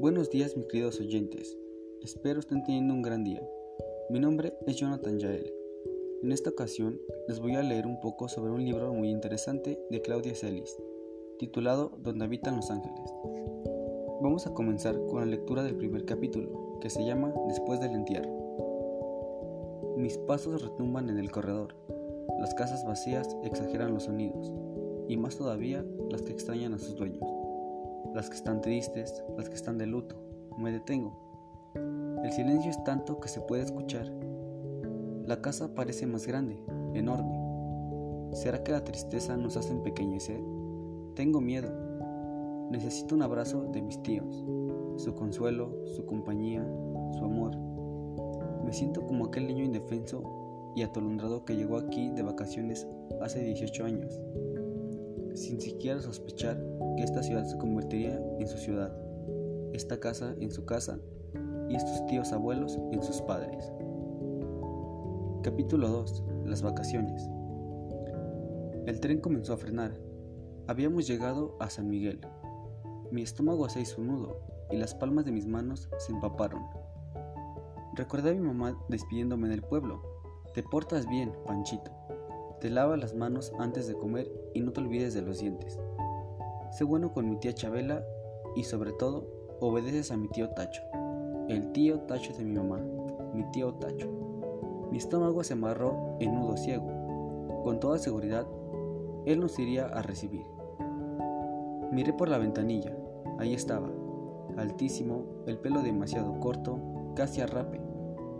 Buenos días mis queridos oyentes, espero estén teniendo un gran día. Mi nombre es Jonathan Yael. En esta ocasión les voy a leer un poco sobre un libro muy interesante de Claudia Celis, titulado Donde habitan los ángeles. Vamos a comenzar con la lectura del primer capítulo, que se llama Después del entierro. Mis pasos retumban en el corredor, las casas vacías exageran los sonidos, y más todavía las que extrañan a sus dueños las que están tristes, las que están de luto. Me detengo. El silencio es tanto que se puede escuchar. La casa parece más grande, enorme. ¿Será que la tristeza nos hace empequeñecer? Tengo miedo. Necesito un abrazo de mis tíos, su consuelo, su compañía, su amor. Me siento como aquel niño indefenso y atolondrado que llegó aquí de vacaciones hace 18 años sin siquiera sospechar que esta ciudad se convertiría en su ciudad, esta casa en su casa y estos tíos abuelos en sus padres. Capítulo 2. Las vacaciones. El tren comenzó a frenar. Habíamos llegado a San Miguel. Mi estómago se hizo un nudo y las palmas de mis manos se empaparon. Recordé a mi mamá despidiéndome del pueblo. Te portas bien, Panchito. Te lavas las manos antes de comer y no te olvides de los dientes. Sé bueno con mi tía Chabela y sobre todo obedeces a mi tío Tacho, el tío Tacho de mi mamá, mi tío Tacho. Mi estómago se amarró en nudo ciego. Con toda seguridad, él nos iría a recibir. Miré por la ventanilla. Ahí estaba, altísimo, el pelo demasiado corto, casi a rape,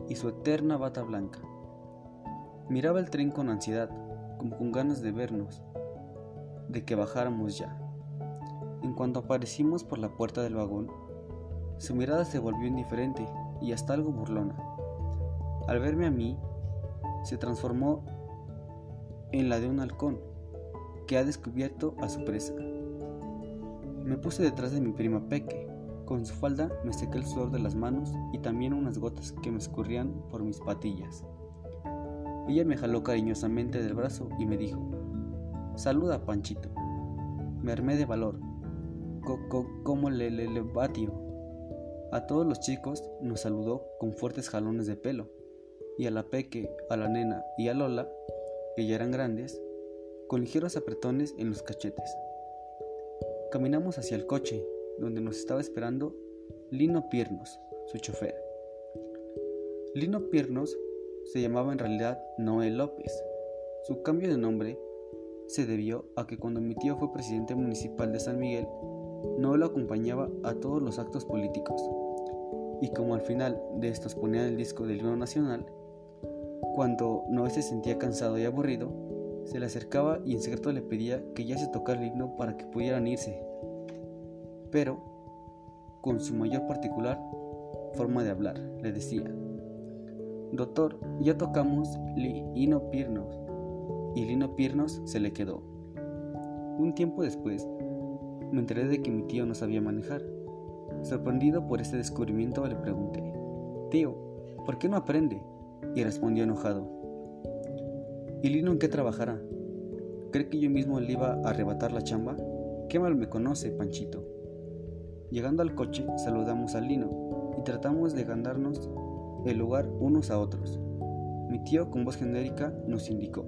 y su eterna bata blanca. Miraba el tren con ansiedad, como con ganas de vernos, de que bajáramos ya. En cuanto aparecimos por la puerta del vagón, su mirada se volvió indiferente y hasta algo burlona. Al verme a mí, se transformó en la de un halcón que ha descubierto a su presa. Me puse detrás de mi prima Peque. Con su falda me sequé el sudor de las manos y también unas gotas que me escurrían por mis patillas. Ella me jaló cariñosamente del brazo y me dijo, Saluda, Panchito. Me armé de valor. Como le, le, le. A todos los chicos nos saludó con fuertes jalones de pelo, y a la Peque, a la nena y a Lola, que ya eran grandes, con ligeros apretones en los cachetes. Caminamos hacia el coche, donde nos estaba esperando Lino Piernos, su chofer. Lino Piernos se llamaba en realidad Noel López. Su cambio de nombre se debió a que cuando mi tío fue presidente municipal de San Miguel, Noel lo acompañaba a todos los actos políticos. Y como al final de estos ponían el disco del himno nacional, cuando Noel se sentía cansado y aburrido, se le acercaba y en secreto le pedía que ya se tocara el himno para que pudieran irse. Pero, con su mayor particular forma de hablar, le decía, Doctor, ya tocamos Lino Piernos. Y Lino Piernos se le quedó. Un tiempo después, me enteré de que mi tío no sabía manejar. Sorprendido por este descubrimiento, le pregunté, Tío, ¿por qué no aprende? Y respondió enojado, ¿Y Lino en qué trabajará? ¿Cree que yo mismo le iba a arrebatar la chamba? Qué mal me conoce, Panchito. Llegando al coche, saludamos a Lino y tratamos de ganarnos el lugar unos a otros. Mi tío con voz genérica nos indicó,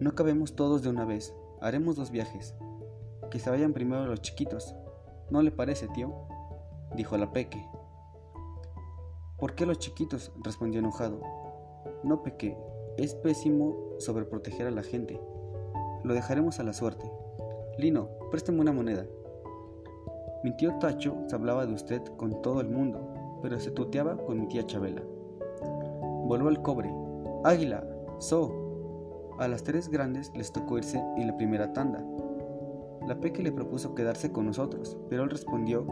no cabemos todos de una vez, haremos dos viajes. Que se vayan primero los chiquitos. ¿No le parece, tío? dijo la Peque. ¿Por qué los chiquitos? respondió enojado. No, Peque, es pésimo sobreproteger a la gente. Lo dejaremos a la suerte. Lino, préstame una moneda. Mi tío Tacho se hablaba de usted con todo el mundo, pero se tuteaba con mi tía Chabela. Voló al cobre. Águila, So. A las tres grandes les tocó irse en la primera tanda. La Peque le propuso quedarse con nosotros, pero él respondió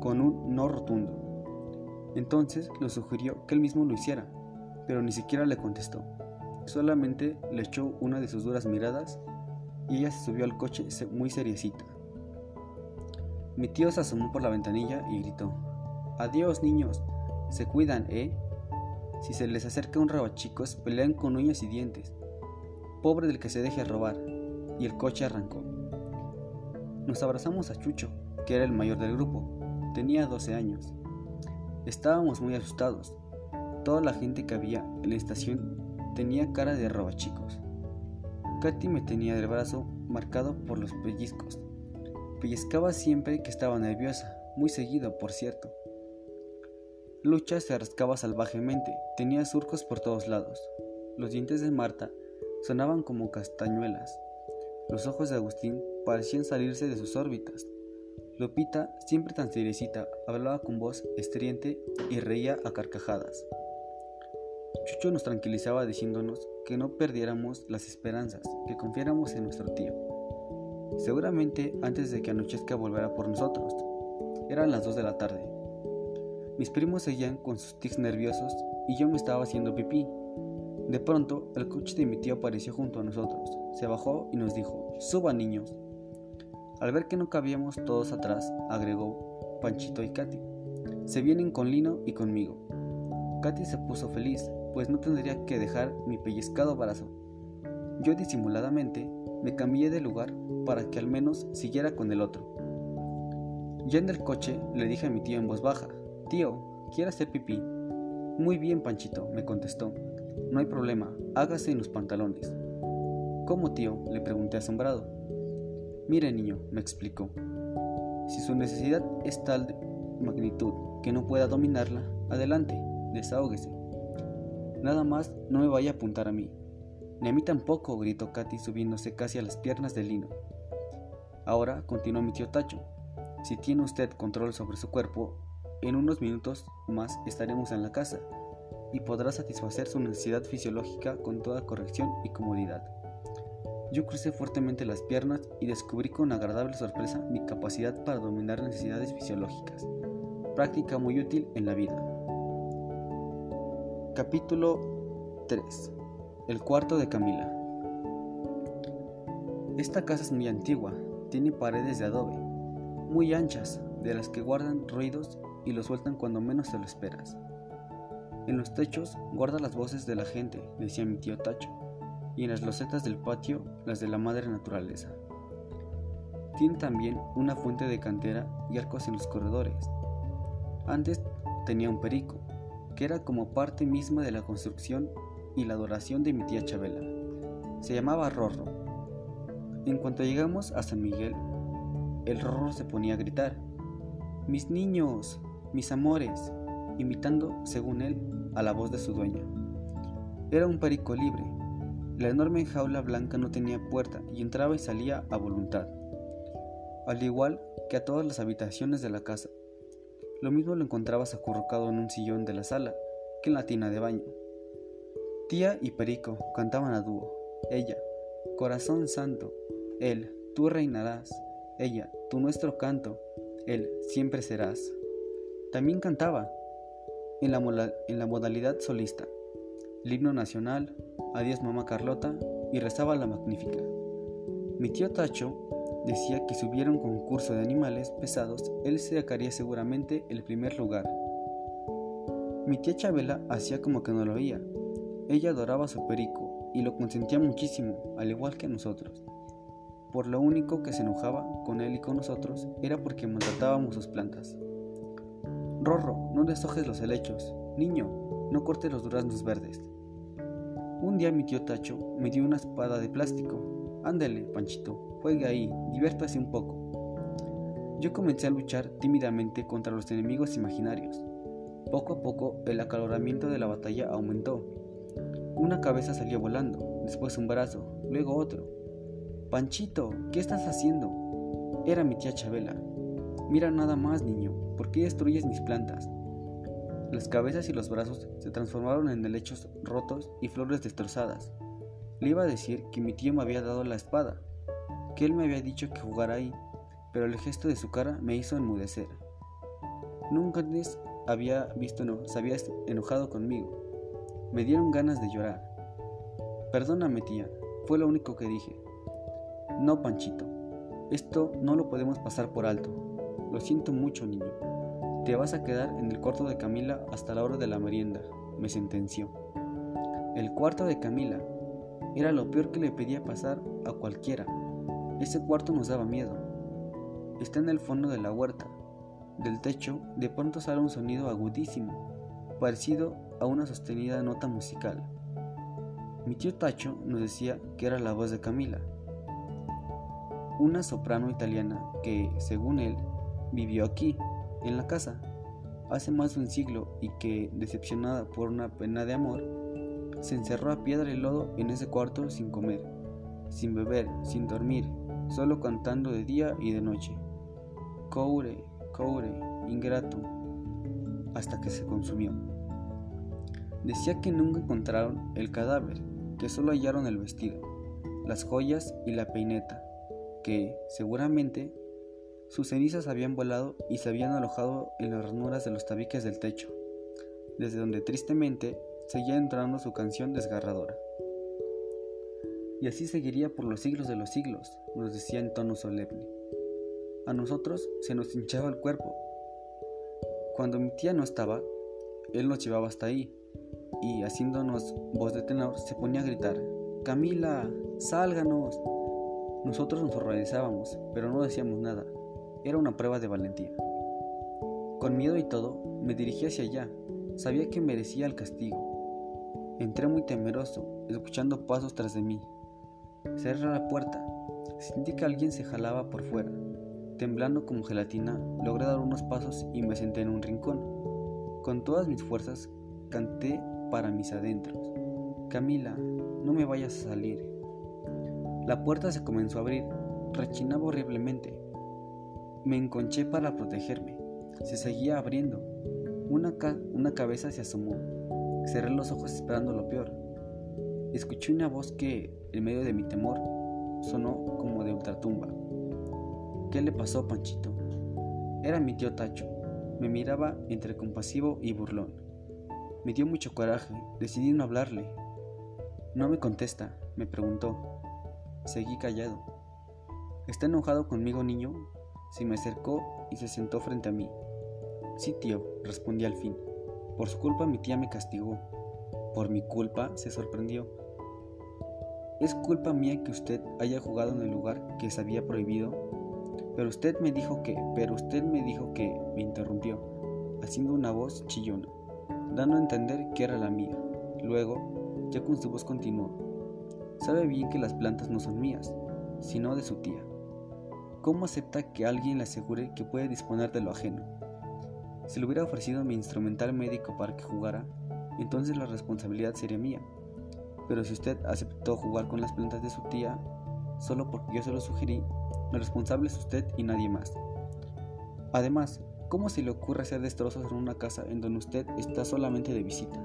con un no rotundo. Entonces le sugirió que él mismo lo hiciera, pero ni siquiera le contestó. Solamente le echó una de sus duras miradas y ella se subió al coche muy seriecita. Mi tío se asomó por la ventanilla y gritó, Adiós, niños. Se cuidan, ¿eh? Si se les acerca un chicos, pelean con uñas y dientes. Pobre del que se deje robar. Y el coche arrancó. Nos abrazamos a Chucho, que era el mayor del grupo. tenía 12 años. Estábamos muy asustados. Toda la gente que había en la estación tenía cara de robachicos. Katy me tenía del brazo marcado por los pellizcos. Pellizcaba siempre que estaba nerviosa, muy seguido, por cierto. Lucha se rascaba salvajemente, tenía surcos por todos lados. Los dientes de Marta sonaban como castañuelas. Los ojos de Agustín parecían salirse de sus órbitas. Lupita, siempre tan seriecita, hablaba con voz estridente y reía a carcajadas. Chucho nos tranquilizaba diciéndonos que no perdiéramos las esperanzas, que confiáramos en nuestro tío. Seguramente antes de que anochezca volverá por nosotros. Eran las dos de la tarde. Mis primos seguían con sus tics nerviosos y yo me estaba haciendo pipí. De pronto, el coche de mi tío apareció junto a nosotros. Se bajó y nos dijo, suban niños. Al ver que no cabíamos todos atrás, agregó Panchito y Katy. Se vienen con Lino y conmigo. Katy se puso feliz, pues no tendría que dejar mi pellizcado brazo. Yo disimuladamente me cambié de lugar para que al menos siguiera con el otro. Ya en el coche le dije a mi tío en voz baja, Tío, quiero hacer pipí. Muy bien, Panchito, me contestó. No hay problema, hágase en los pantalones. ¿Cómo, tío? le pregunté asombrado. Mire, niño, me explicó. Si su necesidad es tal de magnitud que no pueda dominarla, adelante, desahógese. Nada más no me vaya a apuntar a mí. Ni a mí tampoco, gritó Katy subiéndose casi a las piernas de Lino. Ahora, continuó mi tío Tacho, si tiene usted control sobre su cuerpo, en unos minutos más estaremos en la casa y podrá satisfacer su necesidad fisiológica con toda corrección y comodidad. Yo crucé fuertemente las piernas y descubrí con agradable sorpresa mi capacidad para dominar necesidades fisiológicas, práctica muy útil en la vida. Capítulo 3. El cuarto de Camila. Esta casa es muy antigua, tiene paredes de adobe, muy anchas, de las que guardan ruidos y lo sueltan cuando menos te lo esperas. En los techos guarda las voces de la gente, decía mi tío Tacho, y en las losetas del patio las de la madre naturaleza. Tiene también una fuente de cantera y arcos en los corredores. Antes tenía un perico, que era como parte misma de la construcción y la adoración de mi tía Chabela. Se llamaba Rorro. En cuanto llegamos a San Miguel, el Rorro se ponía a gritar, Mis niños, mis amores, imitando, según él, a la voz de su dueña. Era un perico libre. La enorme jaula blanca no tenía puerta y entraba y salía a voluntad, al igual que a todas las habitaciones de la casa. Lo mismo lo encontrabas acurrucado en un sillón de la sala que en la tina de baño. Tía y Perico cantaban a dúo. Ella, corazón santo, él, tú reinarás. Ella, tu nuestro canto, él, siempre serás. También cantaba en la, en la modalidad solista, el himno nacional, Adiós mamá Carlota y rezaba la magnífica. Mi tío Tacho decía que si hubiera un concurso de animales pesados, él se sacaría seguramente el primer lugar. Mi tía Chabela hacía como que no lo oía. Ella adoraba a su perico y lo consentía muchísimo, al igual que nosotros. Por lo único que se enojaba con él y con nosotros era porque maltratábamos sus plantas. Rorro, no deshojes los helechos. Niño, no cortes los duraznos verdes. Un día mi tío Tacho me dio una espada de plástico. Ándele, Panchito, juegue ahí, diviértase un poco. Yo comencé a luchar tímidamente contra los enemigos imaginarios. Poco a poco el acaloramiento de la batalla aumentó. Una cabeza salió volando, después un brazo, luego otro. Panchito, ¿qué estás haciendo? Era mi tía Chabela. Mira nada más, niño, ¿por qué destruyes mis plantas? Las cabezas y los brazos se transformaron en helechos rotos y flores destrozadas. Le iba a decir que mi tío me había dado la espada, que él me había dicho que jugara ahí, pero el gesto de su cara me hizo enmudecer. Nunca antes había visto no, se había enojado conmigo. Me dieron ganas de llorar. Perdóname, tía, fue lo único que dije. No, Panchito, esto no lo podemos pasar por alto. Lo siento mucho, niño. Te vas a quedar en el cuarto de Camila hasta la hora de la merienda, me sentenció. El cuarto de Camila era lo peor que le pedía pasar a cualquiera. Ese cuarto nos daba miedo. Está en el fondo de la huerta. del techo de pronto sale un sonido agudísimo, parecido a una sostenida nota musical. Mi tío Tacho nos decía que era la voz de Camila, una soprano italiana que, según él, vivió aquí, en la casa, hace más de un siglo y que, decepcionada por una pena de amor, se encerró a piedra y lodo en ese cuarto sin comer, sin beber, sin dormir, solo cantando de día y de noche. Coure, coure, ingrato, hasta que se consumió. Decía que nunca encontraron el cadáver, que solo hallaron el vestido, las joyas y la peineta, que, seguramente, sus cenizas habían volado y se habían alojado en las ranuras de los tabiques del techo, desde donde tristemente seguía entrando su canción desgarradora. Y así seguiría por los siglos de los siglos, nos decía en tono solemne. A nosotros se nos hinchaba el cuerpo. Cuando mi tía no estaba, él nos llevaba hasta ahí, y haciéndonos voz de tenor se ponía a gritar, Camila, sálganos. Nosotros nos horrorizábamos, pero no decíamos nada. Era una prueba de valentía. Con miedo y todo, me dirigí hacia allá. Sabía que merecía el castigo. Entré muy temeroso, escuchando pasos tras de mí. Cerré la puerta. Sentí que alguien se jalaba por fuera. Temblando como gelatina, logré dar unos pasos y me senté en un rincón. Con todas mis fuerzas, canté para mis adentros. Camila, no me vayas a salir. La puerta se comenzó a abrir, rechinaba horriblemente. Me enconché para protegerme. Se seguía abriendo. Una, una cabeza se asomó. Cerré los ojos esperando lo peor. Escuché una voz que, en medio de mi temor, sonó como de ultratumba. ¿Qué le pasó, Panchito? Era mi tío Tacho. Me miraba entre compasivo y burlón. Me dio mucho coraje. Decidí no hablarle. No me contesta, me preguntó. Seguí callado. ¿Está enojado conmigo, niño? Se me acercó y se sentó frente a mí. Sí, tío, respondí al fin. Por su culpa mi tía me castigó. Por mi culpa se sorprendió. Es culpa mía que usted haya jugado en el lugar que se había prohibido. Pero usted me dijo que, pero usted me dijo que, me interrumpió, haciendo una voz chillona, dando a entender que era la mía. Luego, ya con su voz continuó, Sabe bien que las plantas no son mías, sino de su tía. ¿Cómo acepta que alguien le asegure que puede disponer de lo ajeno? Si le hubiera ofrecido mi instrumental médico para que jugara, entonces la responsabilidad sería mía. Pero si usted aceptó jugar con las plantas de su tía, solo porque yo se lo sugerí, el responsable es usted y nadie más. Además, ¿cómo se le ocurre hacer destrozos en una casa en donde usted está solamente de visita?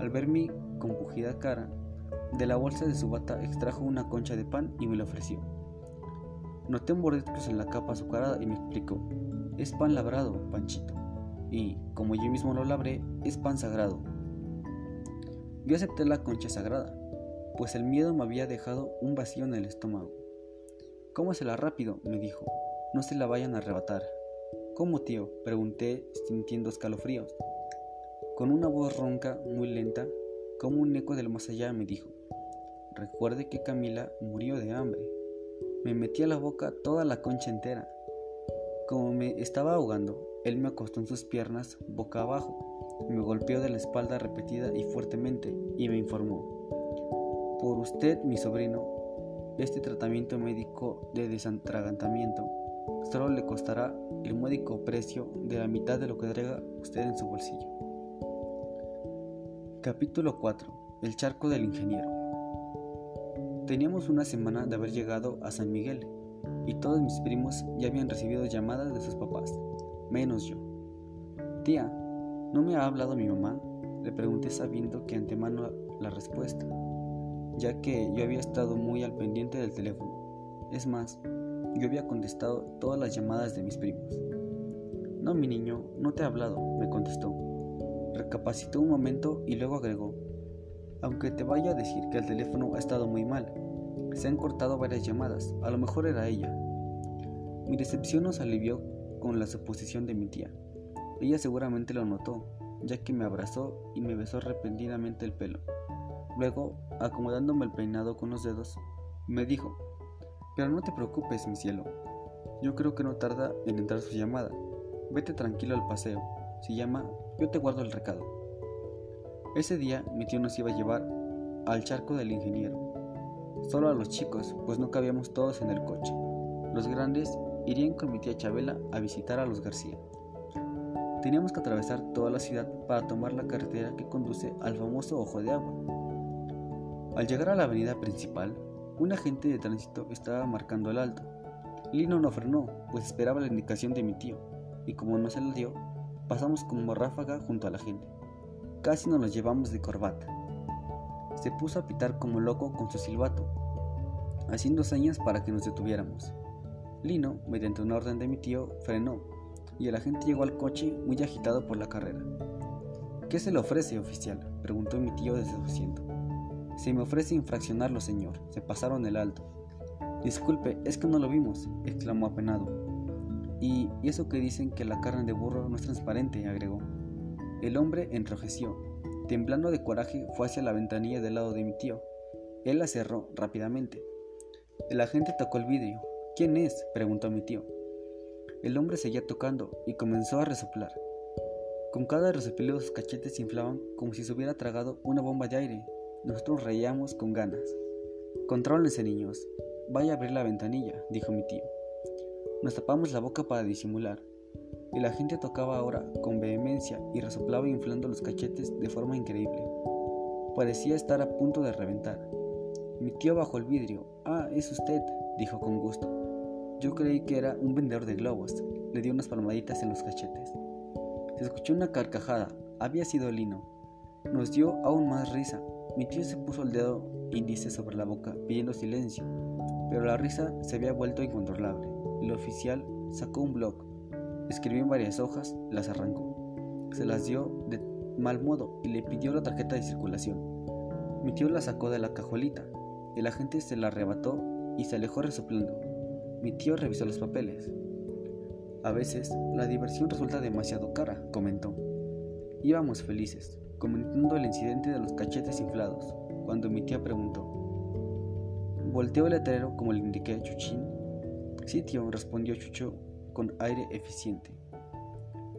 Al ver mi compugida cara, de la bolsa de su bata extrajo una concha de pan y me la ofreció. Noté mordiscos en la capa azucarada y me explicó, es pan labrado, Panchito, y, como yo mismo lo labré, es pan sagrado. Yo acepté la concha sagrada, pues el miedo me había dejado un vacío en el estómago. Cómosela rápido, me dijo, no se la vayan a arrebatar. ¿Cómo, tío? pregunté, sintiendo escalofríos. Con una voz ronca, muy lenta, como un eco del más allá, me dijo, Recuerde que Camila murió de hambre. Me metí a la boca toda la concha entera. Como me estaba ahogando, él me acostó en sus piernas boca abajo, me golpeó de la espalda repetida y fuertemente y me informó. Por usted, mi sobrino, este tratamiento médico de desantragantamiento solo le costará el módico precio de la mitad de lo que traiga usted en su bolsillo. Capítulo 4. El charco del ingeniero. Teníamos una semana de haber llegado a San Miguel y todos mis primos ya habían recibido llamadas de sus papás, menos yo. Tía, ¿no me ha hablado mi mamá? Le pregunté sabiendo que antemano la respuesta, ya que yo había estado muy al pendiente del teléfono. Es más, yo había contestado todas las llamadas de mis primos. No, mi niño, no te he hablado, me contestó. Recapacitó un momento y luego agregó, aunque te vaya a decir que el teléfono ha estado muy mal. Se han cortado varias llamadas, a lo mejor era ella. Mi decepción nos alivió con la suposición de mi tía. Ella seguramente lo notó, ya que me abrazó y me besó repentinamente el pelo. Luego, acomodándome el peinado con los dedos, me dijo, pero no te preocupes, mi cielo. Yo creo que no tarda en entrar su llamada. vete tranquilo al paseo. Se llama Yo te guardo el recado. Ese día mi tío nos iba a llevar al charco del ingeniero. Solo a los chicos, pues no cabíamos todos en el coche. Los grandes irían con mi tía Chabela a visitar a los García. Teníamos que atravesar toda la ciudad para tomar la carretera que conduce al famoso Ojo de Agua. Al llegar a la avenida principal, un agente de tránsito estaba marcando el alto. Lino no frenó, pues esperaba la indicación de mi tío, y como no se la dio, pasamos como ráfaga junto a la gente. Casi nos los llevamos de corbata. Se puso a pitar como loco con su silbato, haciendo señas para que nos detuviéramos. Lino, mediante una orden de mi tío, frenó, y el agente llegó al coche muy agitado por la carrera. ¿Qué se le ofrece, oficial? preguntó mi tío desde su asiento. Se me ofrece infraccionarlo, señor. Se pasaron el alto. Disculpe, es que no lo vimos, exclamó apenado. Y, eso que dicen que la carne de burro no es transparente, agregó. El hombre enrojeció. Temblando de coraje, fue hacia la ventanilla del lado de mi tío. Él la cerró rápidamente. El agente tocó el vidrio. ¿Quién es? preguntó mi tío. El hombre seguía tocando y comenzó a resoplar. Con cada resoplido sus cachetes se inflaban como si se hubiera tragado una bomba de aire. Nosotros reíamos con ganas. Contrólense, niños. Vaya a abrir la ventanilla, dijo mi tío. Nos tapamos la boca para disimular, y la gente tocaba ahora con vehemencia y resoplaba inflando los cachetes de forma increíble. Parecía estar a punto de reventar. Mi tío bajó el vidrio. Ah, es usted, dijo con gusto. Yo creí que era un vendedor de globos. Le dio unas palmaditas en los cachetes. Se escuchó una carcajada. Había sido Lino. Nos dio aún más risa. Mi tío se puso el dedo índice sobre la boca pidiendo silencio, pero la risa se había vuelto incontrolable. El oficial sacó un blog, escribió en varias hojas, las arrancó, se las dio de mal modo y le pidió la tarjeta de circulación. Mi tío la sacó de la cajuelita, el agente se la arrebató y se alejó resoplando. Mi tío revisó los papeles. A veces la diversión resulta demasiado cara, comentó. Íbamos felices, comentando el incidente de los cachetes inflados, cuando mi tía preguntó. ¿Volteó el letrero como le indiqué a Chuchín? Sí, tío, respondió Chucho con aire eficiente.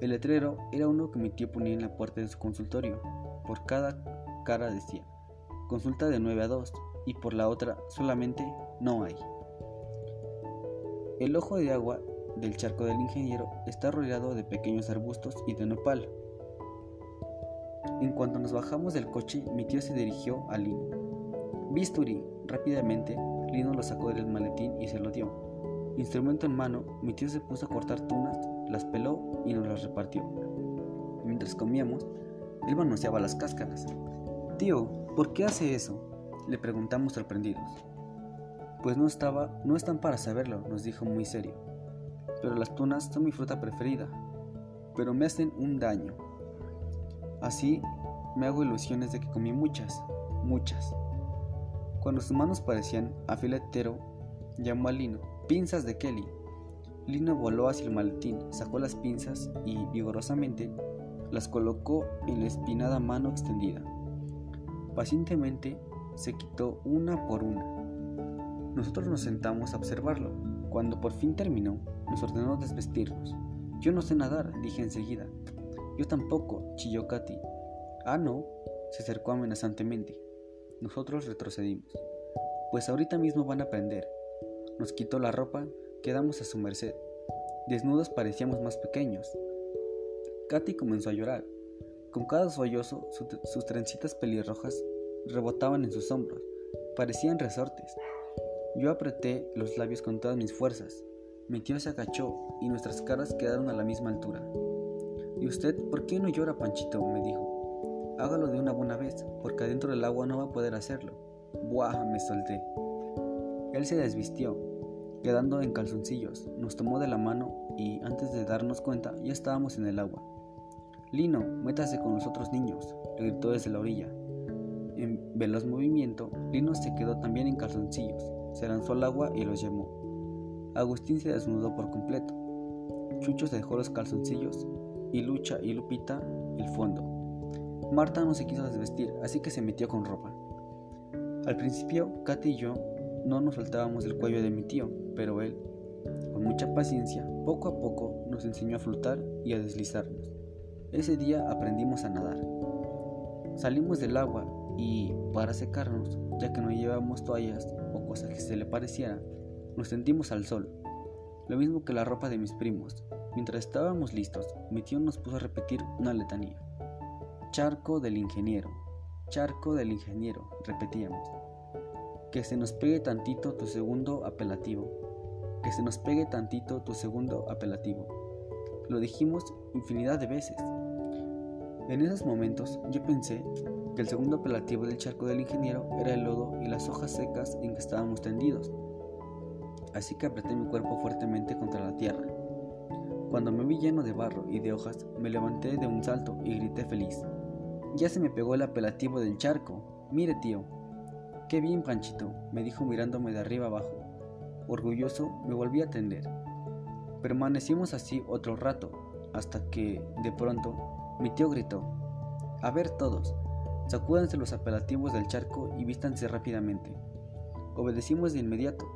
El letrero era uno que mi tío ponía en la puerta de su consultorio. Por cada cara decía, consulta de 9 a 2, y por la otra solamente no hay. El ojo de agua del charco del ingeniero está rodeado de pequeños arbustos y de nopal, en cuanto nos bajamos del coche, mi tío se dirigió a Lino. Bisturi, rápidamente, Lino lo sacó del maletín y se lo dio. Instrumento en mano, mi tío se puso a cortar tunas, las peló y nos las repartió. Mientras comíamos, él manoseaba las cáscaras. Tío, ¿por qué hace eso? Le preguntamos sorprendidos. Pues no estaba, no están para saberlo, nos dijo muy serio. Pero las tunas son mi fruta preferida. Pero me hacen un daño. Así me hago ilusiones de que comí muchas, muchas. Cuando sus manos parecían afiletero, llamó a Lino, pinzas de Kelly. Lino voló hacia el maletín, sacó las pinzas y, vigorosamente, las colocó en la espinada mano extendida. Pacientemente se quitó una por una. Nosotros nos sentamos a observarlo. Cuando por fin terminó, nos ordenó desvestirnos. Yo no sé nadar, dije enseguida. Yo tampoco, chilló Katy. Ah, no, se acercó amenazantemente. Nosotros retrocedimos. Pues ahorita mismo van a aprender. Nos quitó la ropa, quedamos a su merced. Desnudos parecíamos más pequeños. Katy comenzó a llorar. Con cada sollozo, sus trencitas pelirrojas rebotaban en sus hombros. Parecían resortes. Yo apreté los labios con todas mis fuerzas. Mi tío se agachó y nuestras caras quedaron a la misma altura. ¿Y usted por qué no llora, Panchito? me dijo. Hágalo de una buena vez, porque adentro del agua no va a poder hacerlo. Buah, me solté. Él se desvistió, quedando en calzoncillos, nos tomó de la mano y, antes de darnos cuenta, ya estábamos en el agua. Lino, métase con los otros niños, le gritó desde la orilla. En veloz movimiento, Lino se quedó también en calzoncillos, se lanzó al agua y los llamó. Agustín se desnudó por completo. Chucho se dejó los calzoncillos y Lucha y Lupita el fondo. Marta no se quiso desvestir, así que se metió con ropa. Al principio, Katy y yo no nos soltábamos del cuello de mi tío, pero él, con mucha paciencia, Poco a poco nos enseñó a flotar y a deslizarnos. Ese día aprendimos a nadar. Salimos del agua y, para secarnos, ya que no llevábamos toallas o cosas que se le parecieran, nos tendimos al sol, lo mismo que la ropa de mis primos. Mientras estábamos listos, mi tío nos puso a repetir una letanía. Charco del ingeniero, charco del ingeniero, repetíamos. Que se nos pegue tantito tu segundo apelativo, que se nos pegue tantito tu segundo apelativo. Lo dijimos infinidad de veces. En esos momentos yo pensé que el segundo apelativo del charco del ingeniero era el lodo y las hojas secas en que estábamos tendidos. Así que apreté mi cuerpo fuertemente contra la tierra. Cuando me vi lleno de barro y de hojas, me levanté de un salto y grité feliz. Ya se me pegó el apelativo del charco. Mire, tío. Qué bien, Panchito, me dijo mirándome de arriba abajo. Orgulloso, me volví a tender. Permanecimos así otro rato, hasta que, de pronto, mi tío gritó, A ver todos, sacúdanse los apelativos del charco y vístanse rápidamente. Obedecimos de inmediato.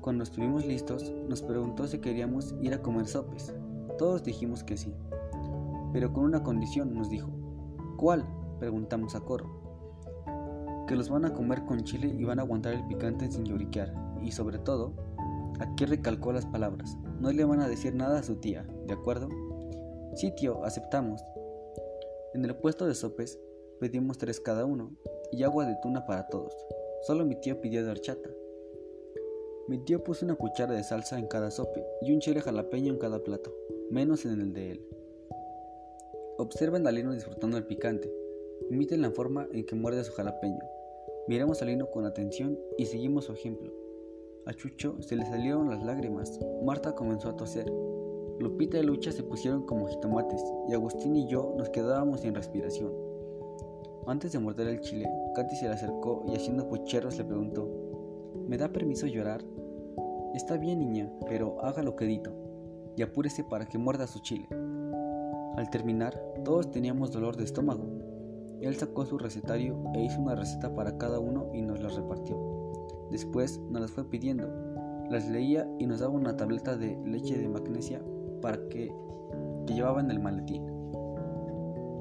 Cuando estuvimos listos, nos preguntó si queríamos ir a comer sopes. Todos dijimos que sí. Pero con una condición, nos dijo. ¿Cuál? preguntamos a coro. Que los van a comer con chile y van a aguantar el picante sin lloriquear. Y sobre todo, aquí recalcó las palabras. No le van a decir nada a su tía, ¿de acuerdo? Sí, tío, aceptamos. En el puesto de sopes pedimos tres cada uno y agua de tuna para todos. Solo mi tío pidió de horchata. Mi tío puso una cuchara de salsa en cada sope y un chile jalapeño en cada plato, menos en el de él. Observen a Lino disfrutando el picante. Imiten la forma en que muerde su jalapeño. Miremos a Lino con atención y seguimos su ejemplo. A Chucho se le salieron las lágrimas. Marta comenzó a toser. Lupita y Lucha se pusieron como jitomates y Agustín y yo nos quedábamos sin respiración. Antes de morder el chile, Katy se le acercó y haciendo pucheros le preguntó, ¿Me da permiso llorar? Está bien niña, pero haga lo que dito y apúrese para que muerda su chile. Al terminar, todos teníamos dolor de estómago. Él sacó su recetario e hizo una receta para cada uno y nos las repartió. Después nos las fue pidiendo, las leía y nos daba una tableta de leche de magnesia para que, que llevaba en el maletín.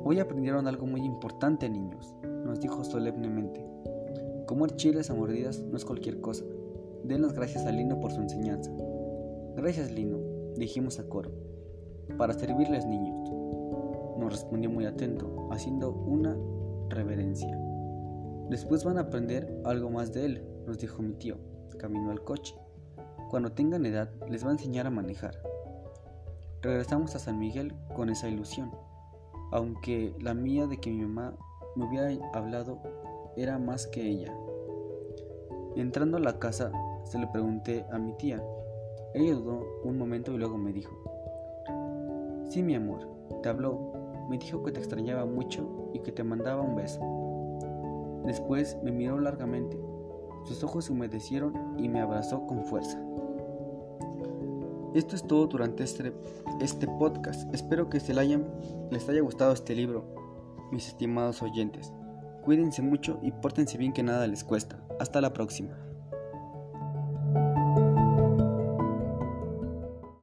Hoy aprendieron algo muy importante, niños, nos dijo solemnemente. Comer chiles a mordidas no es cualquier cosa. Den las gracias a Lino por su enseñanza. Gracias, Lino, dijimos a coro. Para servirles, niños. Nos respondió muy atento, haciendo una reverencia. Después van a aprender algo más de él, nos dijo mi tío. Caminó al coche. Cuando tengan edad, les va a enseñar a manejar. Regresamos a San Miguel con esa ilusión, aunque la mía de que mi mamá me hubiera hablado era más que ella. Entrando a la casa, se le pregunté a mi tía. Ella dudó un momento y luego me dijo, Sí, mi amor, te habló, me dijo que te extrañaba mucho y que te mandaba un beso. Después me miró largamente, sus ojos se humedecieron y me abrazó con fuerza. Esto es todo durante este, este podcast. Espero que se hayan, les haya gustado este libro, mis estimados oyentes. Cuídense mucho y pórtense bien que nada les cuesta. Hasta la próxima.